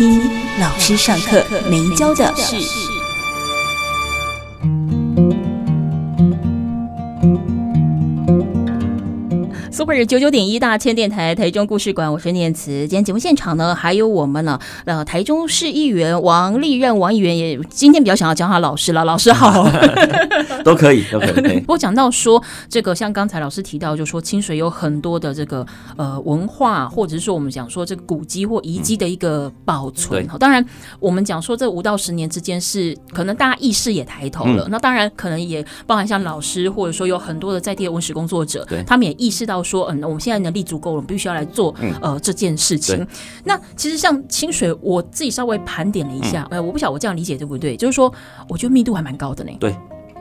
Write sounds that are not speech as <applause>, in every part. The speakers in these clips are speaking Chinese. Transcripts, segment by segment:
一老师上课没教的事。Super 九九点一大千电台台中故事馆，我是念慈。今天节目现场呢，还有我们呢，呃，台中市议员王立任王议员也今天比较想要叫他老师了，老师好，<laughs> 都可以，都可以。<laughs> 不过讲到说这个，像刚才老师提到，就说清水有很多的这个呃文化，或者是说我们讲说这个古迹或遗迹的一个保存。好、嗯，当然我们讲说这五到十年之间是可能大家意识也抬头了，嗯、那当然可能也包含像老师，或者说有很多的在地的文史工作者，对他们也意识到。说嗯，我们现在能力足够了，我们必须要来做呃这件事情。那其实像清水，我自己稍微盘点了一下，呃，我不晓得我这样理解对不对？就是说，我觉得密度还蛮高的呢。对，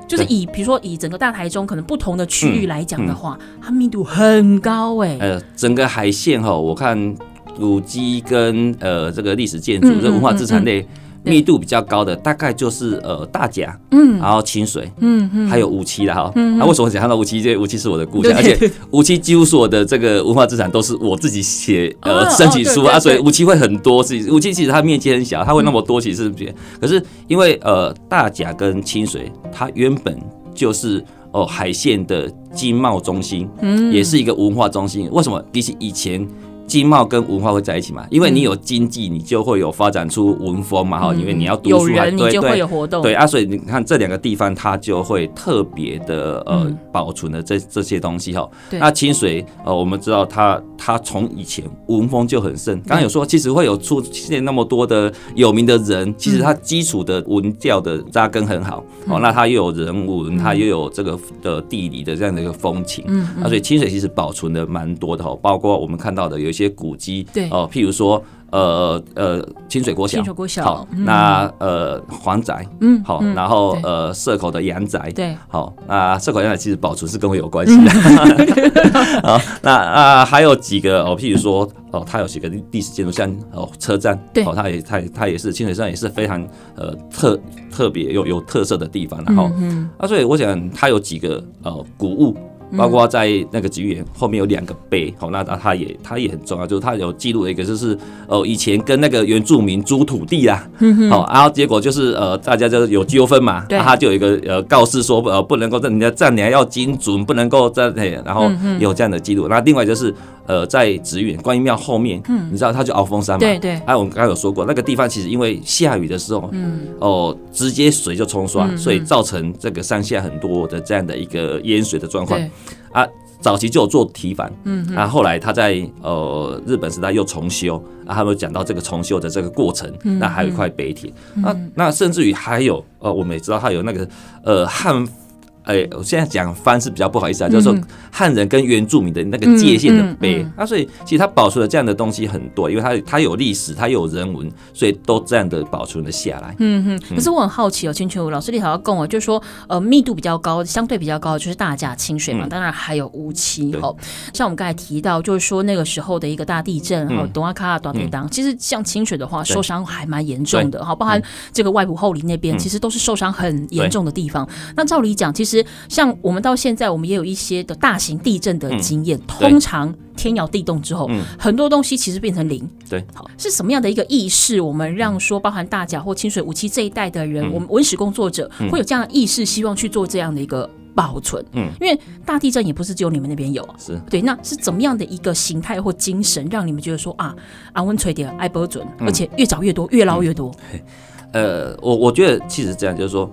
就是以比如说以整个大台中可能不同的区域来讲的话，它密度很高哎。呃，整个海线哈，我看古迹跟呃这个历史建筑、这文化资产类。密度比较高的大概就是呃大甲，嗯，然后清水，嗯嗯，还有五期了哈。那为什么讲到梧栖？这五期是我的故乡，而且五期几乎所有的这个文化资产都是我自己写呃申请书啊，所以五期会很多。是五期其实它面积很小，它会那么多，其实是不是？可是因为呃大甲跟清水，它原本就是哦海线的经贸中心，嗯，也是一个文化中心。为什么？比起以前。经贸跟文化会在一起嘛？因为你有经济，你就会有发展出文风嘛哈。因为你要读书，有人你就会有活动。对啊，所以你看这两个地方，它就会特别的呃保存了这这些东西哈。那清水呃，我们知道它它从以前文风就很盛。刚刚有说，其实会有出现那么多的有名的人，其实它基础的文教的扎根很好哦。那它又有人文，它又有这个的地理的这样的一个风情。嗯，啊，所以清水其实保存的蛮多的哦，包括我们看到的有一些。些古迹，对哦，譬如说，呃呃，清水国小，清水国小，好，那呃，黄宅，嗯，好，然后呃，社口的阳宅，对，好，那社口阳宅其实保存是跟我有关系的，<laughs> 好，那啊，还有几个哦，譬如说，哦，它有几个历史建筑，像哦，车站，对，哦，它也它它也是清水站也是非常呃特特别有有特色的地方，然后，嗯，啊，所以我想它有几个呃古物。包括在那个集园后面有两个碑，好，那那它也它也很重要，就是它有记录了一个，就是哦以前跟那个原住民租土地啊，好，然后结果就是呃大家就有纠纷嘛，他就有一个呃告示说呃不能够在人家丈量要精准，不能够在那，然后有这样的记录。那另外就是呃在紫园观音庙后面，嗯。你知道它就鳌峰山嘛，对对，哎我们刚刚有说过那个地方其实因为下雨的时候，嗯。哦直接水就冲刷，所以造成这个山下很多的这样的一个淹水的状况。啊，早期就有做堤防，嗯，啊，后来他在呃日本时代又重修，啊，他们讲到这个重修的这个过程，那还有一块碑帖，啊，那甚至于还有呃，我们也知道他有那个呃汉。哎，我现在讲番是比较不好意思啊，就是说汉人跟原住民的那个界限的碑，啊，所以其实它保存了这样的东西很多，因为它它有历史，它有人文，所以都这样的保存了下来。嗯哼，可是我很好奇哦，清泉老师你好像跟我就是说，呃，密度比较高，相对比较高的就是大甲清水嘛，当然还有梧栖哦。像我们刚才提到，就是说那个时候的一个大地震，哈，东阿卡大地当，其实像清水的话，受伤还蛮严重的哈，包含这个外埔后里那边，其实都是受伤很严重的地方。那照理讲，其实像我们到现在，我们也有一些的大型地震的经验。通常天摇地动之后，很多东西其实变成零。对，好，是什么样的一个意识？我们让说，包含大甲或清水、武器这一代的人，我们文史工作者会有这样的意识，希望去做这样的一个保存。嗯，因为大地震也不是只有你们那边有啊。是对，那是怎么样的一个形态或精神，让你们觉得说啊，安温垂点爱保准，而且越找越多，越捞越多。<laughs> 呃，我我觉得其实这样，就是说。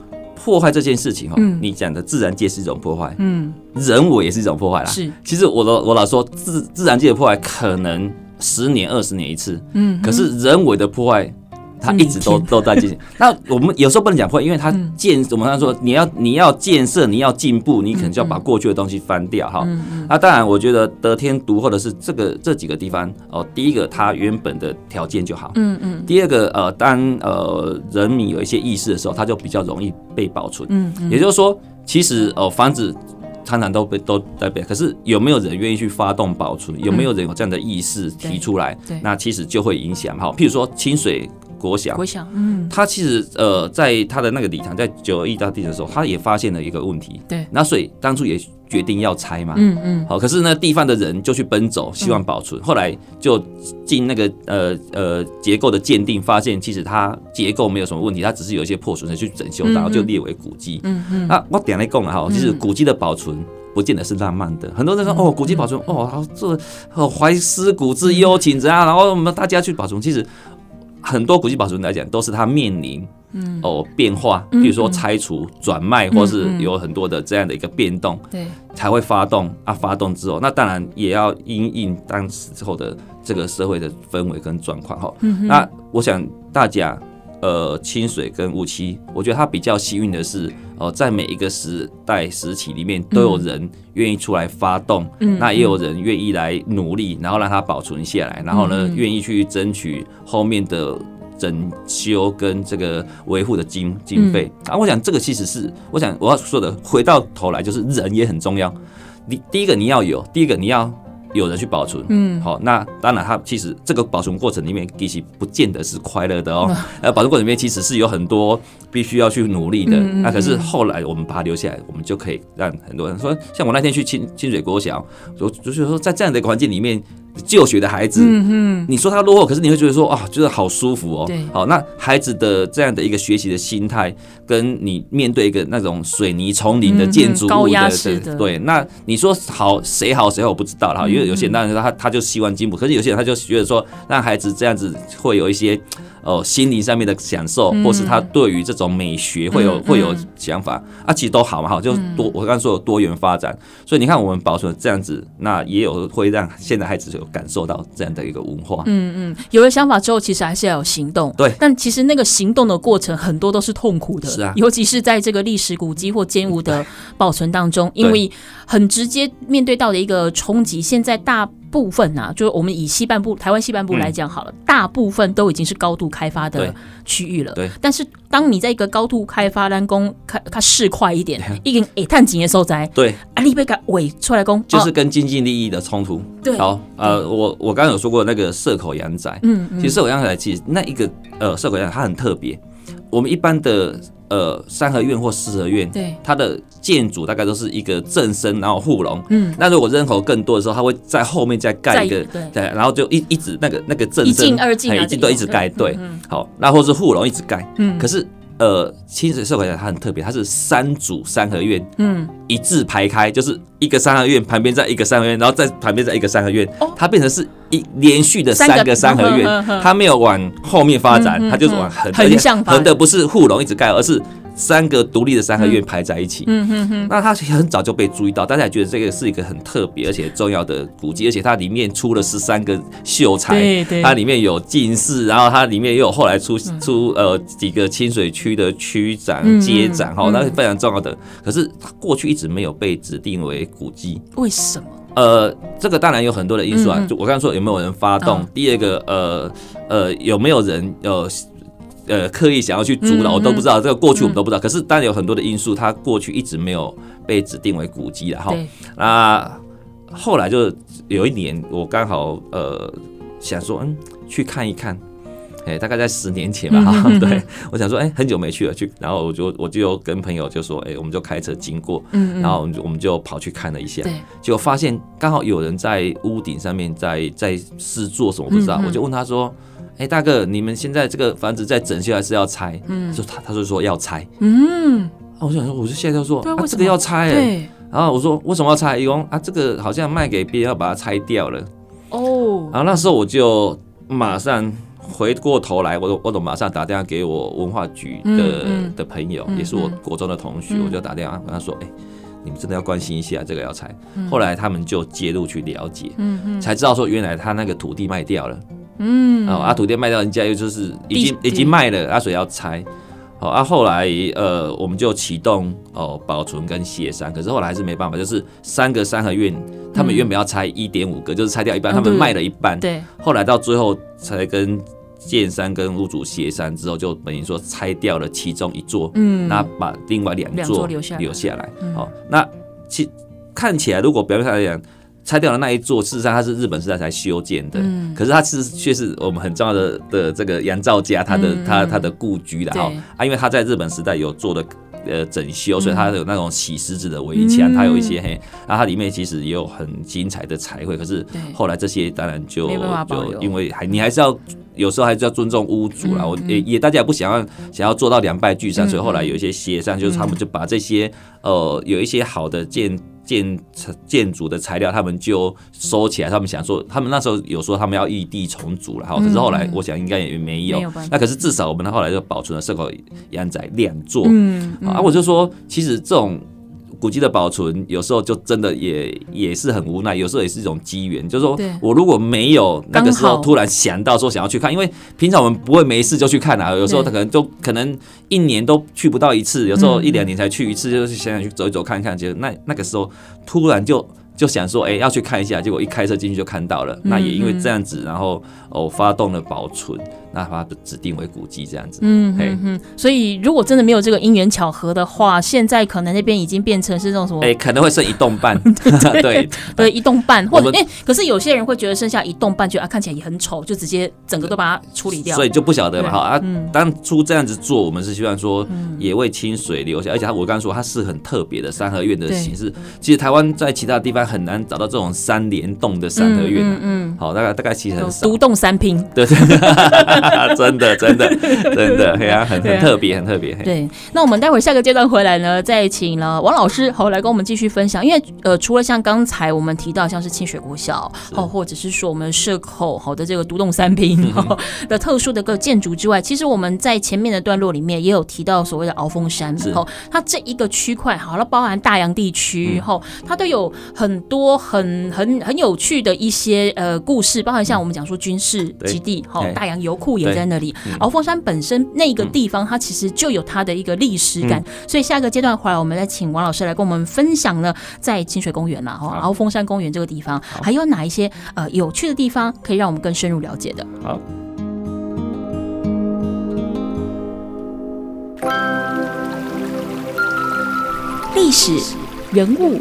破坏这件事情哈，你讲的自然界是一种破坏，嗯，人为也是一种破坏啦。是，其实我老我老说自自然界的破坏可能十年二十年一次，嗯，可是人为的破坏它一直都都在进行。<laughs> 那我们有时候不能讲破，因为它建，我们刚说你要你要建设，你要进步，你可能就要把过去的东西翻掉哈。那当然，我觉得得天独厚的是这个这几个地方哦。第一个，它原本的条件就好。嗯嗯。第二个，呃，当呃人民有一些意识的时候，它就比较容易被保存。嗯嗯。也就是说，其实哦，房子。常常都被都在被，可是有没有人愿意去发动保存？有没有人有这样的意识提出来？那其实就会影响哈。譬如说清水国小，国小，嗯，他其实呃，在他的那个礼堂，在九二一大地震的时候，他也发现了一个问题。对，那所以当初也决定要拆嘛。嗯嗯。好，可是呢，地方的人就去奔走，希望保存。后来就进那个呃呃结构的鉴定，发现其实它结构没有什么问题，它只是有一些破损的去整修，然后就列为古迹。嗯嗯。那我点来讲了哈，其实古迹的保存不见得是浪漫的。很多人说哦，古迹保存哦，这哦怀思古之幽情怎样，然后我们大家去保存，其实。很多古迹保存来讲，都是它面临嗯哦变化，比如说拆除、转卖，或是有很多的这样的一个变动，对，才会发动啊。发动之后，那当然也要因应当时之后的这个社会的氛围跟状况哈。那我想大家。呃，清水跟雾期，我觉得他比较幸运的是，呃，在每一个时代时期里面，都有人愿意出来发动，嗯，那也有人愿意来努力，然后让它保存下来，然后呢，愿意去争取后面的整修跟这个维护的经经费。啊，我想这个其实是，我想我要说的，回到头来就是人也很重要。你第一个你要有，第一个你要。有人去保存，嗯，好，那当然，它其实这个保存过程里面，其实不见得是快乐的哦。呃，保存过程里面其实是有很多必须要去努力的。那可是后来我们把它留下来，我们就可以让很多人说，像我那天去清清水国小，就就是说在这样的一个环境里面。就学的孩子，你说他落后，可是你会觉得说啊，就是好舒服哦。对，好，那孩子的这样的一个学习的心态，跟你面对一个那种水泥丛林的建筑物的，对，那你说好谁好谁好，我不知道了，因为有些人当然他他就希望进步，可是有些人他就觉得说，让孩子这样子会有一些。哦，心灵上面的享受，或是他对于这种美学会有会有想法啊，其实都好嘛，好，就多我刚才说有多元发展，所以你看我们保存这样子，那也有会让现在孩子有感受到这样的一个文化。嗯嗯，有了想法之后，其实还是要有行动。对，但其实那个行动的过程很多都是痛苦的，是啊，尤其是在这个历史古迹或建物的保存当中，<laughs> 因为很直接面对到的一个冲击，现在大。部分呐、啊，就是我们以西半部台湾西半部来讲好了，嗯、大部分都已经是高度开发的区域了。对。但是当你在一个高度开发单工开它市快一点，<laughs> 一个诶探井的时候在对，啊，你被改尾出来工，就是跟经济利益的冲突。对。好，呃，我我刚刚有说过那个社口阳宅，嗯，嗯，其实社口阳宅其实那一个呃社口阳宅它很特别，我们一般的。呃，三合院或四合院，对，它的建筑大概都是一个正身，然后护龙。嗯，那如果人口更多的时候，它会在后面再盖一个，对，然后就一一直那个那个正身，一进二进，一进都一直盖，对，好，那或是护龙一直盖，嗯，可是。呃，清水社会它很特别，它是三组三合院，嗯，一字排开，就是一个三合院旁边再一个三合院，然后再旁边再一个三合院，哦，它变成是一连续的三个三合院，它没有往后面发展，它就是往横横向横的，不是护龙一直盖，而是。三个独立的三合院排在一起，嗯哼哼，那它很早就被注意到，大家也觉得这个是一个很特别而且重要的古迹，而且它里面出了十三个秀才，对对，它里面有进士，然后它里面又有后来出出呃几个清水区的区长、街长，哈，那是非常重要的。可是它过去一直没有被指定为古迹，为什么？呃，这个当然有很多的因素啊，就我刚刚说有没有人发动，第二个呃呃有没有人呃。呃，刻意想要去阻挠，我都不知道。这个过去我们都不知道。可是当然有很多的因素，它过去一直没有被指定为古迹然后。那后来就有一年，我刚好呃想说，嗯，去看一看。哎，大概在十年前吧哈。对，<laughs> 我想说，哎，很久没去了，去。然后我就我就跟朋友就说，哎，我们就开车经过，嗯然后我们就我们就跑去看了一下。对。结果发现刚好有人在屋顶上面在在试做什么，不知道。我就问他说。哎、欸，大哥，你们现在这个房子在整修还是要拆？嗯，就他他就说要拆。嗯，我想说，我就现在就说，啊，这个要拆。对。然后我说为什么要拆？一共啊，这个好像卖给别人要把它拆掉了。哦。然后那时候我就马上回过头来，我我都马上打电话给我文化局的、的朋友，也是我国中的同学，嗯、我就打电话跟他说，哎、欸，你们真的要关心一下这个要拆。嗯、后来他们就介入去了解，才知道说原来他那个土地卖掉了。嗯，哦啊，土地卖掉人家又就是已经已经卖了，啊，所以要拆。好啊，后来呃，我们就启动哦保存跟协商，可是后来还是没办法，就是三个三合院，他们原本要拆一点五个，就是拆掉一半，他们卖了一半。对。后来到最后才跟建商跟屋主协商之后，就等于说拆掉了其中一座，嗯，那把另外两座留下留下来。好，那其看起来如果表面上来讲。拆掉的那一座，事实上它是日本时代才修建的，嗯、可是它是却是我们很重要的的这个杨兆家他的他他的故居的哈啊，因为他在日本时代有做的呃整修，所以它有那种洗石子的围墙，它有一些嘿，啊，它里面其实也有很精彩的彩绘，可是后来这些当然就就因为还你还是要有时候还是要尊重屋主啦，我也也大家也不想要想要做到两败俱伤，所以后来有一些协商，就是他们就把这些呃有一些好的建。建建筑的材料，他们就收起来。他们想说，他们那时候有说他们要异地重组了哈。可是后来，我想应该也没有。那可是至少我们后来就保存了社口阳宅两座。嗯啊，我就说，其实这种。古迹的保存有时候就真的也也是很无奈，有时候也是一种机缘，就是说我如果没有那个时候突然想到说想要去看，因为平常我们不会没事就去看啊，有时候他可能就可能一年都去不到一次，有时候一两年才去一次，就是想想去走一走看看，就那那个时候突然就。就想说，哎、欸，要去看一下，结果一开车进去就看到了。嗯、那也因为这样子，然后哦，发动了保存，那把它指定为古迹这样子。嗯嗯嗯。所以如果真的没有这个因缘巧合的话，现在可能那边已经变成是这种什么？哎、欸，可能会剩一栋半。<laughs> <laughs> 对对，对，一栋半，或者哎、欸，可是有些人会觉得剩下一栋半，觉得啊看起来也很丑，就直接整个都把它处理掉。所以就不晓得嘛，哈啊。当初这样子做，我们是希望说也为清水留下，而且他我刚刚说它是很特别的三合院的形式。其实台湾在其他地方。很难找到这种三联动的三合院，嗯嗯，好，大概大概其实很少，独栋三拼，对 <laughs> 对，真的真的真的，对啊，很很特别，很特别。对，那我们待会儿下个阶段回来呢，再请了王老师好来跟我们继续分享。因为呃，除了像刚才我们提到像是清水国小哦，或者是说我们社口好的这个独栋三拼 <laughs> 的特殊的个建筑之外，其实我们在前面的段落里面也有提到所谓的鳌峰山，哦，它这一个区块好了，包含大洋地区后，它都有很。很多很很很有趣的一些呃故事，包含像我们讲说军事基地，好对大洋油库也在那里。鳌峰山本身那个地方，它其实就有它的一个历史感。嗯、所以下个阶段回来，我们再请王老师来跟我们分享呢，在清水公园啦，哈鳌峰山公园这个地方，还有哪一些呃有趣的地方可以让我们更深入了解的？好，历史人物。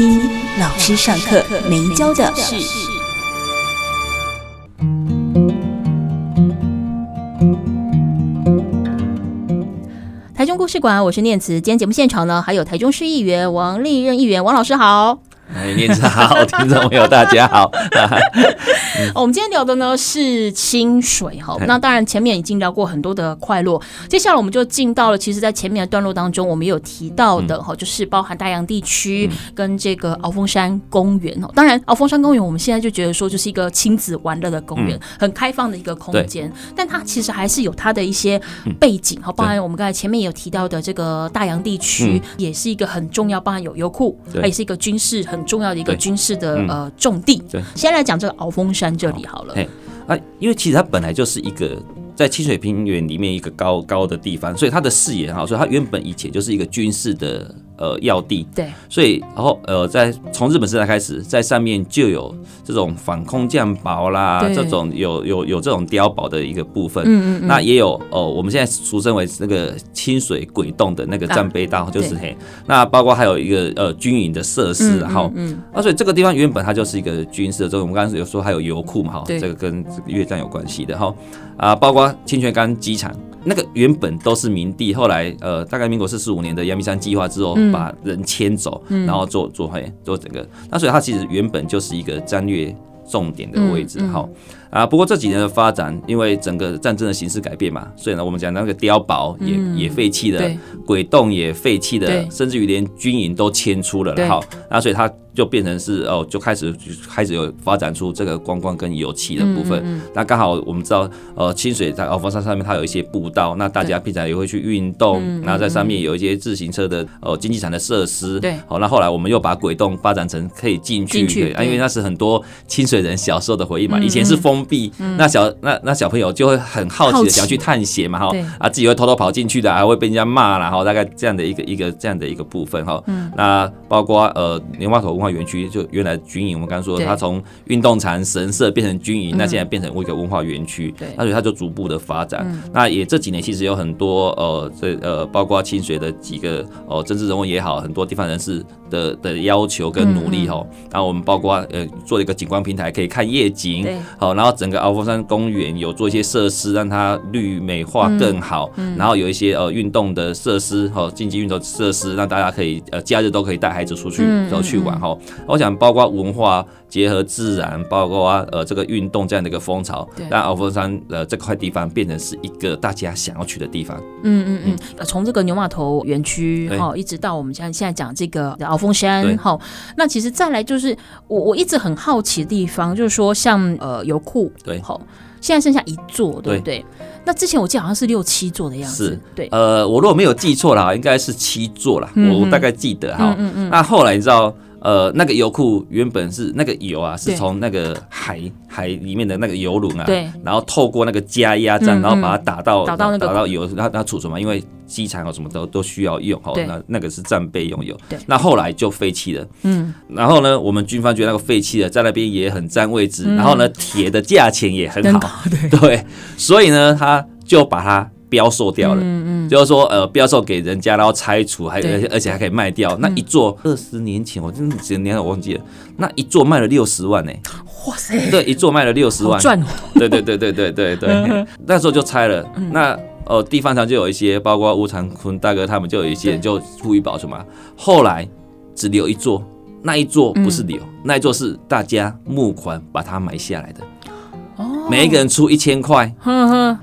听老师上课没教的事。台中故事馆，我是念慈。今天节目现场呢，还有台中市议员王立任议员，王老师好。哎，念慈好，听众朋友大家好。<laughs> 我们今天聊的呢是清水哈，那当然前面已经聊过很多的快乐，接下来我们就进到了，其实，在前面的段落当中，我们有提到的哈，就是包含大洋地区跟这个鳌峰山公园哦。当然，鳌峰山公园我们现在就觉得说，就是一个亲子玩乐的公园，很开放的一个空间，但它其实还是有它的一些背景哈，包含我们刚才前面有提到的这个大洋地区，也是一个很重要，包含有油库，它也是一个军事很。很重要的一个军事的呃重地。对，先来讲这个鳌峰山这里好了。哎，啊，因为其实它本来就是一个在清水平原里面一个高高的地方，所以它的视野很好，所以它原本以前就是一个军事的。呃，要地对，所以然后呃，在从日本时代开始，在上面就有这种反空降堡啦，这种有有有这种碉堡的一个部分。嗯嗯，嗯那也有哦、呃，我们现在俗称为那个清水鬼洞的那个战备道，就是嘿。那包括还有一个呃军营的设施，然后嗯，啊，所以这个地方原本它就是一个军事的，这个我们刚才有说还有油库嘛，哈，这个跟这个越战有关系的哈。啊，包括清泉岗机场。那个原本都是民地，后来呃，大概民国四十五年的阳明山计划之后，把人迁走，然后做做嘿做整个，那所以它其实原本就是一个战略重点的位置，好，啊，不过这几年的发展，因为整个战争的形势改变嘛，所以呢，我们讲那个碉堡也、嗯、也废弃了，鬼洞也废弃了，甚至于连军营都迁出了，好，那所以它。就变成是哦，就开始就开始有发展出这个观光跟游憩的部分。嗯嗯、那刚好我们知道，呃，清水在鳌峰山上面它有一些步道，那大家平常也会去运动。然后在上面有一些自行车的呃经济场的设施。对。好，那后来我们又把鬼洞发展成可以进去，对，啊，因为那是很多清水人小时候的回忆嘛。以前是封闭，那小那那小朋友就会很好奇的想要去探险嘛，哈。啊，自己会偷偷跑进去的，还会被人家骂啦，哈。大概这样的一个一个这样的一个部分哈。嗯。那包括呃莲花头文化园区就原来军营，我们刚刚说它从运动场神社变成军营，那现在变成一个文化园区，那所以它就逐步的发展。那也这几年其实有很多呃这呃包括清水的几个哦政治人物也好，很多地方人士的的要求跟努力哈。然后我们包括呃做了一个景观平台，可以看夜景，好，然后整个鳌峰山公园有做一些设施，让它绿美化更好。然后有一些呃运动的设施哈，竞技运动设施，让大家可以呃假日都可以带孩子出去都去玩哈。我想包括文化结合自然，包括呃这个运动这样的一个风潮，让鳌峰山呃这块地方变成是一个大家想要去的地方。嗯嗯嗯，从这个牛码头园区哈，一直到我们现在现在讲这个鳌峰山哈，那其实再来就是我我一直很好奇的地方，就是说像呃油库对，好，现在剩下一座，对不对？那之前我记得好像是六七座的样子，是对。呃，我如果没有记错了，应该是七座了，我大概记得哈。嗯嗯。那后来你知道？呃，那个油库原本是那个油啊，是从那个海海里面的那个油轮啊，对，然后透过那个加压站，然后把它打到打到那个打到油，它它储存嘛，因为机场啊什么都都需要用，好，那那个是战备用油，对，那后来就废弃了，嗯，然后呢，我们军方觉得那个废弃了在那边也很占位置，然后呢，铁的价钱也很好，对，所以呢，他就把它。标售掉了，嗯嗯，就是说，呃，标售给人家，然后拆除，还而且而且还可以卖掉。那一座二十年前，我真的几年我忘记了，那一座卖了六十万呢。哇塞！对，一座卖了六十万，赚哦。对对对对对对对，<laughs> 那时候就拆了。那呃，地方上就有一些，包括吴长坤大哥他们，就有一些人就富裕保存嘛。后来只留一座，那一座不是留，那一座是大家募款把它买下来的。每一个人出一千块，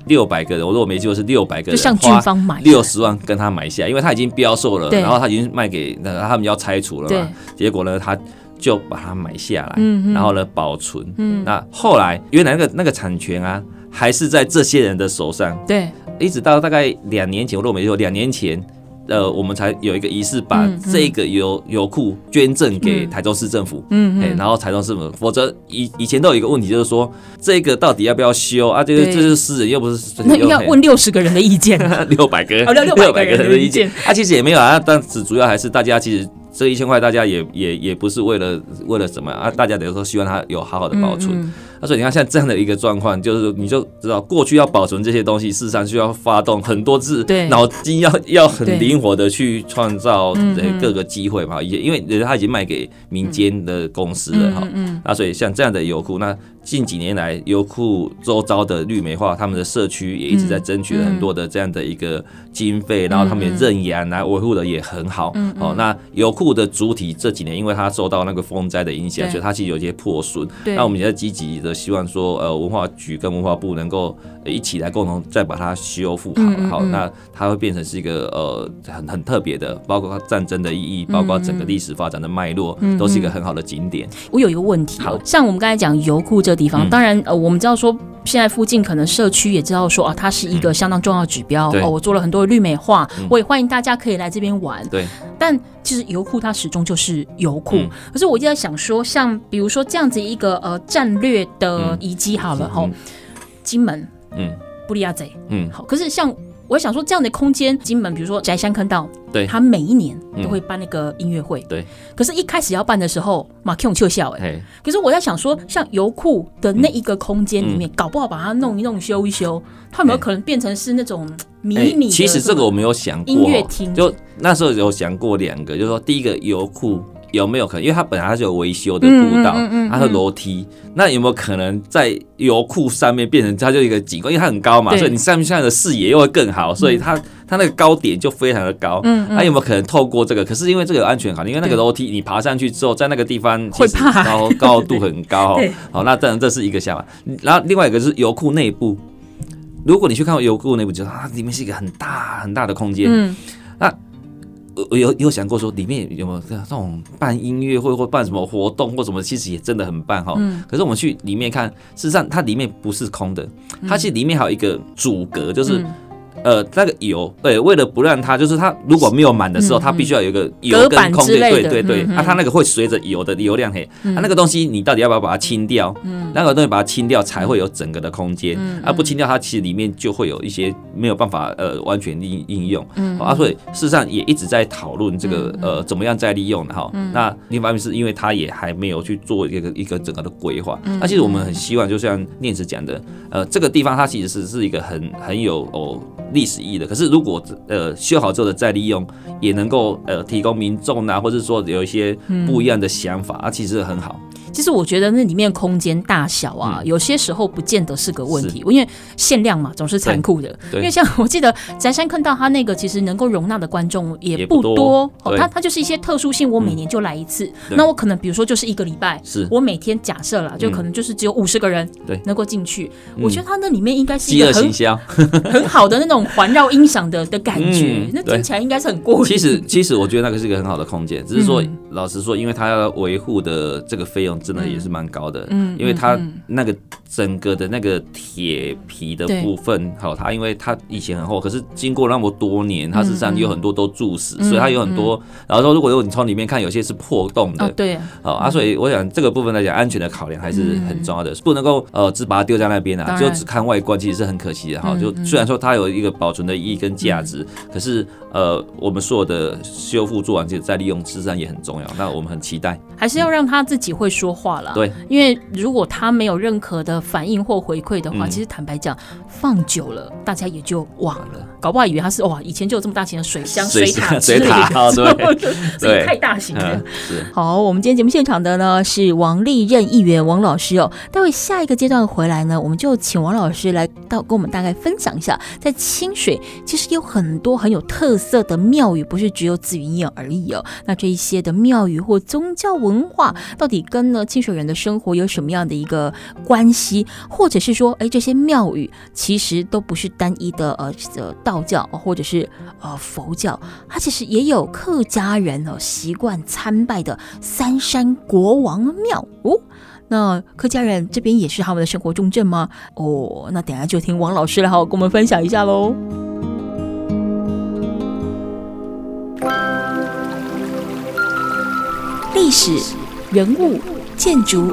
六百个人，我如果没记错是六百个人，就像军方买。六十万跟他买下，因为他已经标售了，然后他已经卖给那个他们要拆除了嘛，结果呢，他就把它买下来，然后呢保存，那后来原来那个那个产权啊还是在这些人的手上，对，一直到大概两年前，我如果没记错，两年前。呃，我们才有一个仪式，把这个油油库捐赠给台州市政府，嗯，哎，然后台州市政府，否则以以前都有一个问题，就是说这个到底要不要修啊？这个这是私人，又不是那要问六十个人的意见，<laughs> 六百个，六百个人的意见，啊，其实也没有啊，但是主要还是大家其实这一千块，大家也也也不是为了为了什么啊，大家等于说希望它有好好的保存。他说：“你看，像这样的一个状况，就是你就知道，过去要保存这些东西，事实上需要发动很多次脑筋，要要很灵活的去创造各个机会嘛。也因为人家他已经卖给民间的公司了哈。那所以像这样的油库，那近几年来油库周遭的绿美化，他们的社区也一直在争取了很多的这样的一个经费，然后他们也认养来维护的也很好。哦，那油库的主体这几年，因为它受到那个风灾的影响，所以它其实有一些破损。那我们也在积极的。希望说，呃，文化局跟文化部能够一起来共同再把它修复好，嗯嗯嗯好，那它会变成是一个呃很很特别的，包括战争的意义，包括整个历史发展的脉络，嗯嗯都是一个很好的景点。我有一个问题，好像我们刚才讲油库这个地方，嗯、当然呃，我们知道说现在附近可能社区也知道说啊，它是一个相当重要的指标、嗯、哦，我做了很多的绿美化，嗯、我也欢迎大家可以来这边玩。对，但其实油库它始终就是油库，嗯、可是我一直在想说，像比如说这样子一个呃战略的遗迹好了哈，嗯、金门，嗯，布利亚贼，嗯，好，可是像。我想说，这样的空间，金门，比如说翟香坑道，对，他每一年都会办那个音乐会，对。可是，一开始要办的时候，马克龙撤销，哎。可是，我在想说，像油库的那一个空间里面，搞不好把它弄一弄、修一修，它有没有可能变成是那种迷你？其实这个我没有想过。音乐厅，就那时候有想过两个，就是说，第一个油库有没有可能？因为它本来它是有维修的步道，它是楼梯，那有没有可能在油库上面变成它就一个景观？因为它很高嘛，所以你上面现在的视野又会更好，所以它它那个高点就非常的高。嗯，那有没有可能透过这个？可是因为这个有安全考虑，因为那个楼梯你爬上去之后，在那个地方会怕高高度很高。<laughs> 好，那当然这是一个想法。然后另外一个是油库内部，如果你去看油库内部，就啊，里面是一个很大很大的空间。嗯，那。我有有想过说里面有没有这种办音乐会或办什么活动或什么，其实也真的很棒哈。可是我们去里面看，事实上它里面不是空的，它其实里面还有一个阻隔，就是。呃，那个油，对，为了不让它，就是它如果没有满的时候，它必须要有一个油跟空的，对对对，那它那个会随着油的流量嘿，它那个东西你到底要不要把它清掉？嗯，那个东西把它清掉才会有整个的空间，啊不清掉它其实里面就会有一些没有办法呃完全应应用，啊所以事实上也一直在讨论这个呃怎么样再利用的哈。那另一方面是因为它也还没有去做一个一个整个的规划，那其实我们很希望就像念慈讲的，呃这个地方它其实是是一个很很有哦。历史意义的，可是如果呃修好之后的再利用，也能够呃提供民众啊，或者说有一些不一样的想法，啊，其实很好。其实我觉得那里面空间大小啊，有些时候不见得是个问题，因为限量嘛，总是残酷的。因为像我记得宅山看到他那个其实能够容纳的观众也不多，他他就是一些特殊性，我每年就来一次，那我可能比如说就是一个礼拜，是。我每天假设了，就可能就是只有五十个人能够进去。我觉得他那里面应该是一个很 <laughs> 很好的那种环绕音响的的感觉，那听起来应该是很过瘾。其实其实我觉得那个是一个很好的空间，只是说老实说，因为它要维护的这个费用。真的也是蛮高的，嗯，因为它那个整个的那个铁皮的部分，好，它因为它以前很厚，可是经过那么多年，它实际上有很多都蛀死，所以它有很多。然后说，如果有你从里面看，有些是破洞的，对，好啊，所以我想这个部分来讲，安全的考量还是很重要的，不能够呃只把它丢在那边啊，就只看外观，其实是很可惜的哈。就虽然说它有一个保存的意义跟价值，可是呃，我们所有的修复做完之后再利用，实际上也很重要。那我们很期待，还是要让他自己会说。说话了，对，因为如果他没有任何的反应或回馈的话，其实坦白讲，放久了大家也就忘了，搞不好以为他是哇，以前就有这么大型的水箱、水塔之类的，<laughs> 所以太大型了。好，我们今天节目现场的呢是王立任议员王老师哦。待会下一个阶段回来呢，我们就请王老师来到跟我们大概分享一下，在清水其实有很多很有特色的庙宇，不是只有紫云岩而已哦。那这一些的庙宇或宗教文化，到底跟呢？清水人的生活有什么样的一个关系，或者是说，哎，这些庙宇其实都不是单一的呃道教，或者是呃佛教，它其实也有客家人哦习惯参拜的三山国王庙哦。那客家人这边也是他们的生活重镇吗？哦，那等下就听王老师来好好跟我们分享一下喽。历史人物。建筑、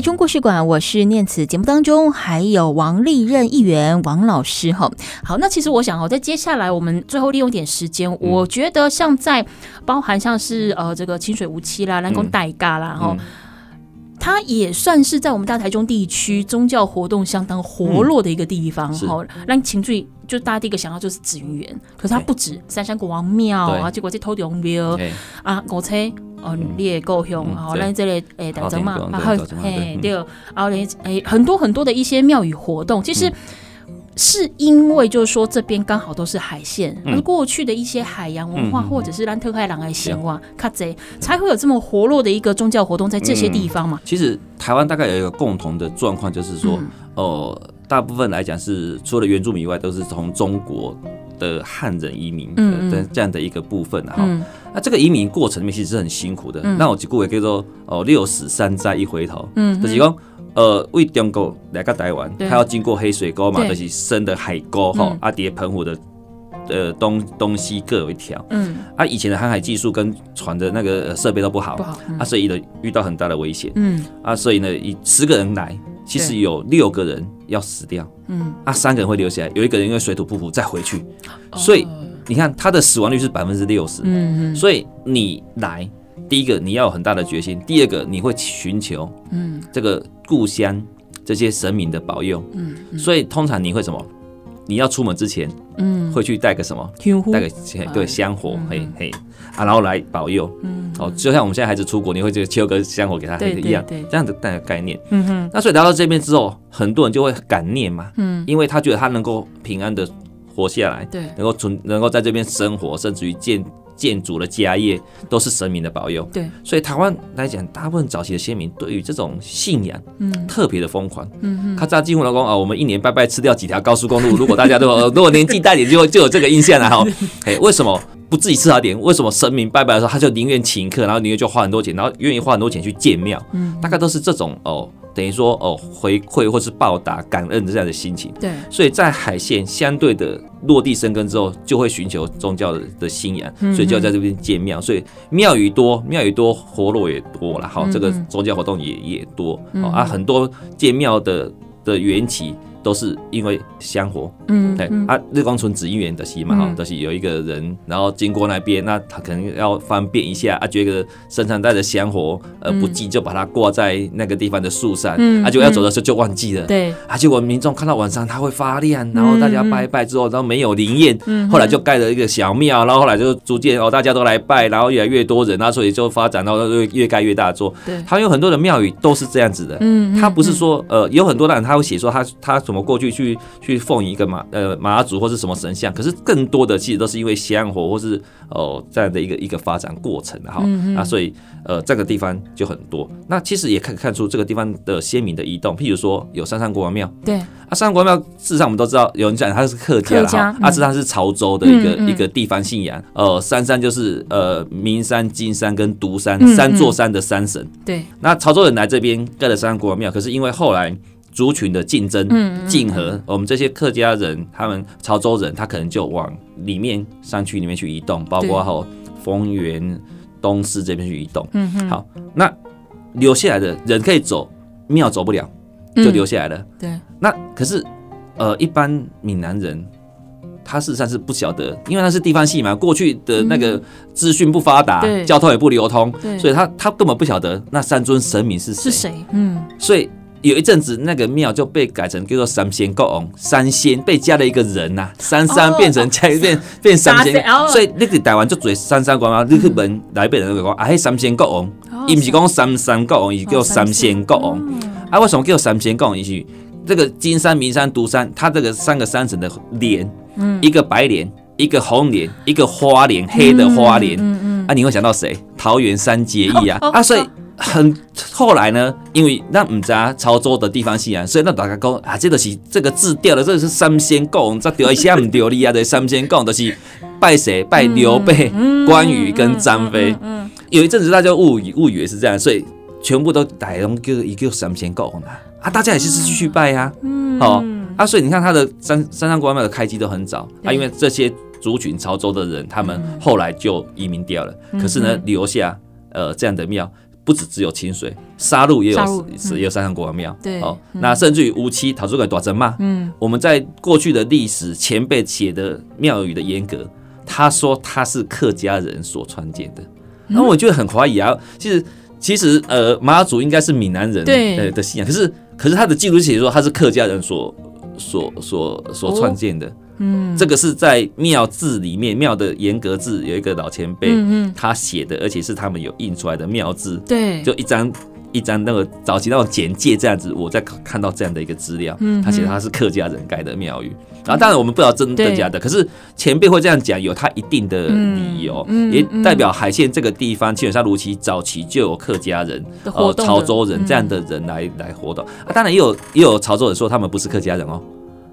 台中故事馆，我是念慈。节目当中还有王立任议员王老师哈。好，那其实我想哦，在接下来我们最后利用点时间，我觉得像在包含像是呃这个清水无期啦、南宫代嘎啦哈。它也算是在我们大台中地区宗教活动相当活络的一个地方哈。让清水就大家第一个想到就是紫云园，可是它不止三山国王庙啊，结果这土地公庙啊，五车哦，你也够凶啊，那这里诶，等着嘛，然后哎对，然后嘞诶，很多很多的一些庙宇活动，其实。是因为就是说这边刚好都是海线，而过去的一些海洋文化或者是兰特海狼来闲话，卡贼才会有这么活络的一个宗教活动在这些地方嘛。其实台湾大概有一个共同的状况，就是说，哦，大部分来讲是除了原住民以外，都是从中国的汉人移民的这样的一个部分哈。那这个移民过程里面其实是很辛苦的。那我举个例子，叫做哦，六死三灾一回头。嗯，就是讲。呃，为中国来个台湾，它要经过黑水沟嘛，就是深的海沟哈，阿蝶澎湖的呃东东西各有一条。嗯，啊，以前的航海技术跟船的那个设备都不好，不好，啊，所以呢遇到很大的危险。嗯，啊，所以呢，以十个人来，其实有六个人要死掉。嗯，啊，三个人会留下来，有一个人因为水土不服再回去。所以你看，他的死亡率是百分之六十。嗯嗯，所以你来。第一个你要有很大的决心，第二个你会寻求，嗯，这个故乡这些神明的保佑，嗯，所以通常你会什么？你要出门之前，嗯，会去带个什么？带个对香火，嘿嘿。啊，然后来保佑，嗯，哦，就像我们现在孩子出国，你会就求个香火给他一样，这样的带个概念，嗯哼。那所以来到这边之后，很多人就会感念嘛，嗯，因为他觉得他能够平安的活下来，对，能够存，能够在这边生活，甚至于见。建筑的家业都是神明的保佑，对，所以台湾来讲，大部分早期的先民对于这种信仰，嗯，特别的疯狂，嗯嗯，他知道金湖老公啊，我们一年拜拜吃掉几条高速公路，如果大家都 <laughs> 如果年纪大点，就就有这个印象了哈，<laughs> 哎，为什么不自己吃好点？为什么神明拜拜的时候，他就宁愿请客，然后宁愿就花很多钱，然后愿意花很多钱去建庙，嗯，大概都是这种哦。等于说哦，回馈或是报答感恩的这样的心情。对，所以在海线相对的落地生根之后，就会寻求宗教的的信仰，所以就要在这边建庙。所以庙宇多，庙宇多，活络也多了。好，这个宗教活动也也多。好啊，很多建庙的的缘起。都是因为香火，嗯，对啊，日光村紫云园的西嘛，哈，都是有一个人，然后经过那边，那他可能要方便一下啊，觉得身上带着香火，呃，不济就把它挂在那个地方的树上，嗯，啊，就要走的时候就忘记了，对，啊，结果民众看到晚上它会发亮，然后大家拜拜之后，然后没有灵验，嗯，后来就盖了一个小庙，然后后来就逐渐哦，大家都来拜，然后越来越多人，啊，所以就发展到越越盖越大做，对，他有很多的庙宇都是这样子的，嗯，他不是说呃，有很多的人他会写说他他。怎么过去去去奉一个马呃马祖或是什么神像？可是更多的其实都是因为香火或是哦、呃、这样的一个一个发展过程哈。嗯、啊，所以呃这个地方就很多。那其实也可以看出这个地方的鲜明的移动。譬如说有三山国王庙，对啊，三山国王庙事实上我们都知道，有人讲它是客家的哈，啊，事实上是潮州的一个、嗯、一个地方信仰。呃，三山就是呃名山、金山跟独山、嗯、三座山的山神。对，那潮州人来这边盖了三山国王庙，可是因为后来。族群的竞争、竞合，我们这些客家人，他们潮州人，他可能就往里面山区里面去移动，包括后丰原、东市这边去移动。嗯哼，好，那留下来的人可以走，庙走不了，就留下来了。对，那可是呃，一般闽南人，他事实上是不晓得，因为他是地方戏嘛，过去的那个资讯不发达，交通也不流通，所以他他根本不晓得那三尊神明是谁。是谁？嗯，所以。有一阵子，那个庙就被改成叫做三仙国王，三仙被加了一个人呐，三三变成加一变变三仙，所以那个台湾就做三山国王，你去问来北人就讲啊，迄三仙国王，伊毋是讲三三国王，伊是叫三仙国王。啊，为什么叫三仙国王？伊是这个金山、名山、独山，它这个三个山神的脸，一个白脸，一个红脸，一个花脸，黑的花脸。啊，你会想到谁？桃园三结义啊，<laughs> 啊，所以。很后来呢，因为那唔知啊潮州的地方信仰，所以那大家讲啊，这个是这个字掉了，这个是三仙公，这掉一下唔掉你啊，这三仙公都是拜谁？拜刘备、关羽跟张飞。有一阵子大家误以误以为是这样，所以全部都改用叫一个三仙公啊，啊，大家也是继续拜呀，哦啊，所以你看他的三三山国王庙的开机都很早啊，因为这些族群潮州的人，他们后来就移民掉了，可是呢，留下呃这样的庙。不止只有清水，沙鹿也有，也有三山国王庙。对，哦，那甚至于乌七陶出个大针嘛。嗯，我们在过去的历史前辈写的庙宇的严格，他说他是客家人所创建的，那我就很怀疑啊。其实，其实呃，妈祖应该是闽南人对的信仰，可是，可是他的记录写说他是客家人所所所所创建的。嗯，这个是在庙志里面，庙的严格志有一个老前辈，嗯嗯，他写的，而且是他们有印出来的庙志，对，就一张一张那个早期那种简介这样子，我在看到这样的一个资料，嗯，他写他是客家人盖的庙宇，然后当然我们不知道真的假的，可是前辈会这样讲，有他一定的理由，嗯也代表海线这个地方基本上如其早期就有客家人哦，潮州人这样的人来来活动。啊，当然也有也有潮州人说他们不是客家人哦。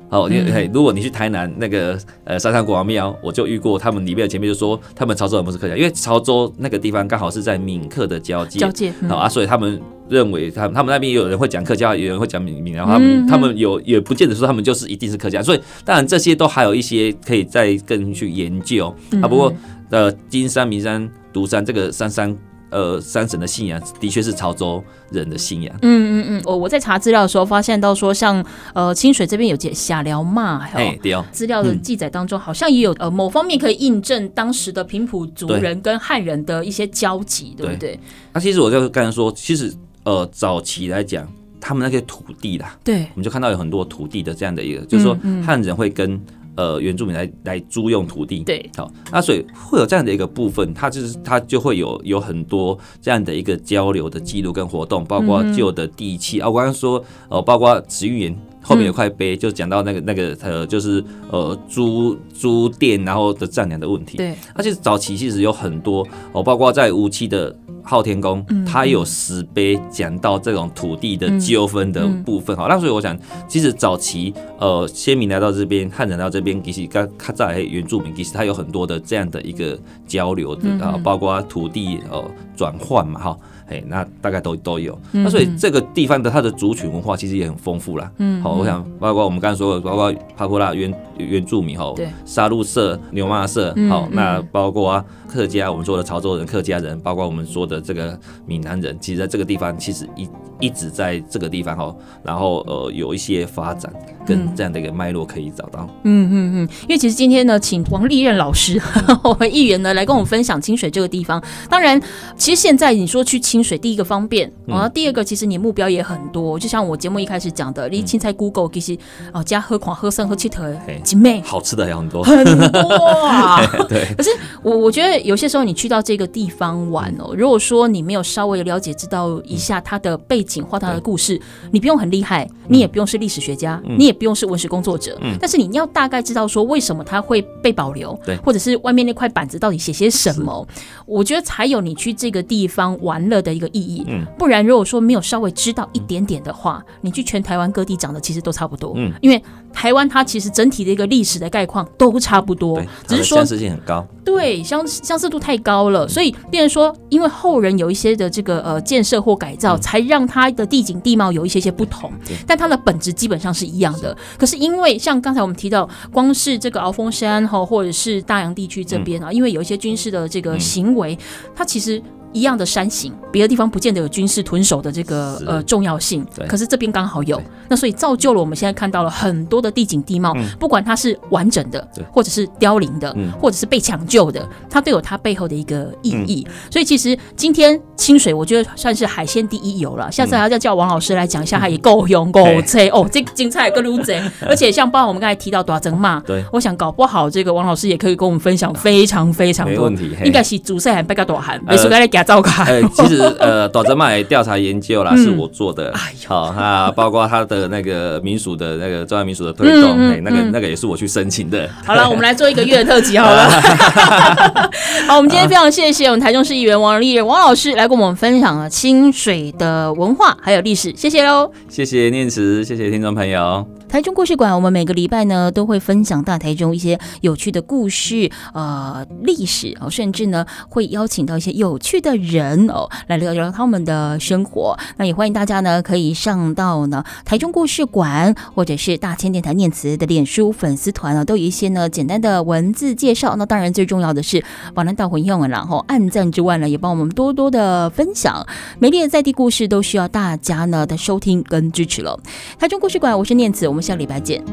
哦，因为如果你去台南那个呃三山国王庙，我就遇过他们里面的前辈就说，他们潮州人不是客家，因为潮州那个地方刚好是在闽客的交界，交界、嗯、啊，所以他们认为他们他们那边也有人会讲客家，有人会讲闽闽南话，他们他们有也不见得说他们就是一定是客家，所以当然这些都还有一些可以再更去研究啊。不过呃，金山、名山、独山这个三山。呃，三神的信仰的确是潮州人的信仰。嗯嗯嗯，我我在查资料的时候发现到说像，像呃清水这边有解下寮嘛，哎对哦，资料的记载当中好像也有呃某方面可以印证当时的平埔族人跟汉人的一些交集，对，对不对？那其实我就刚才说，其实呃早期来讲，他们那些土地啦，对，我们就看到有很多土地的这样的一个，就是说汉人会跟。呃，原住民来来租用土地，对，好，那所以会有这样的一个部分，它就是它就会有有很多这样的一个交流的记录跟活动，包括旧的地契、嗯、啊，我刚刚说，呃，包括慈云岩后面有块碑，就讲到那个那个呃，就是呃租租店然后的丈量的问题，对，而且早期其实有很多哦，包括在无期的。昊天宫，它有石碑讲到这种土地的纠纷的部分，好，那所以我想，其实早期呃先民来到这边，汉人来到这边，其实刚他在原住民，其实他有很多的这样的一个交流的啊，包括土地呃转换嘛，哈。哎，那大概都都有，那所以这个地方的它的族群文化其实也很丰富啦。嗯，好，我想包括我们刚才说的，包括帕布拉原原住民哈，对，沙鹿社、牛骂社，好，那包括客家，我们说的潮州人、客家人，包括我们说的这个闽南人，其实在这个地方其实一一直在这个地方哦，然后呃有一些发展。跟这样的一个脉络可以找到，嗯嗯嗯，因为其实今天呢，请王立任老师，<laughs> 我们议员呢来跟我们分享清水这个地方。当然，其实现在你说去清水，第一个方便，然后第二个其实你目标也很多。就像我节目一开始讲的，离青菜 Google 其实哦加喝狂喝生喝气特精美，好吃的还有很多很多啊。<laughs> 对，可是我我觉得有些时候你去到这个地方玩哦，如果说你没有稍微了解知道一下他的背景或他的故事，你不用很厉害，你也不用是历史学家，你也。不用是文史工作者，嗯，但是你要大概知道说为什么他会被保留，对，或者是外面那块板子到底写些什么，我觉得才有你去这个地方玩乐的一个意义，嗯，不然如果说没有稍微知道一点点的话，你去全台湾各地讲的其实都差不多，嗯，因为台湾它其实整体的一个历史的概况都差不多，只是说相似性很高，对，相相似度太高了，所以变成说，因为后人有一些的这个呃建设或改造，才让它的地景地貌有一些些不同，但它的本质基本上是一样的。可是因为像刚才我们提到，光是这个鳌峰山哈，或者是大洋地区这边啊，因为有一些军事的这个行为，它其实。一样的山形，别的地方不见得有军事屯守的这个呃重要性，可是这边刚好有，那所以造就了我们现在看到了很多的地景地貌，嗯、不管它是完整的，或者是凋零的，嗯、或者是被抢救的，它都有它背后的一个意义。嗯、所以其实今天清水，我觉得算是海鲜第一游了。下次还要叫王老师来讲一下，他也够勇够脆哦，这精彩个路子。<laughs> 而且像包括我们刚才提到大针马，对，我想搞不好这个王老师也可以跟我们分享非常非常多，应该是主赛还不较大汉，没事来给他照看。呃，其实呃，大针马调查研究啦，是我做的，好啊，包括他的那个民俗的那个中央民俗的推动，那个那个也是我去申请的。好了，我们来做一个月的特辑好了。<laughs> 好，我们今天非常谢谢我们台中市议员王立任王老师来跟我们分享了清水的文化还有历史，谢谢喽。谢谢念慈，谢谢听众朋友。台中故事馆，我们每个礼拜呢都会分享大台中一些有趣的故事，呃，历史哦，甚至呢会邀请到一些有趣的人哦来聊聊他们的生活。那也欢迎大家呢可以上到呢台中故事馆或者是大千电台念慈的脸书粉丝团啊，都有一些呢简单的文字介绍。那当然最重要的是把那道魂用了，然后按赞之外呢，也帮我们多多的分享。美丽的在地故事都需要大家呢的收听跟支持了。台中故事馆，我是念慈。我们叫李白瑾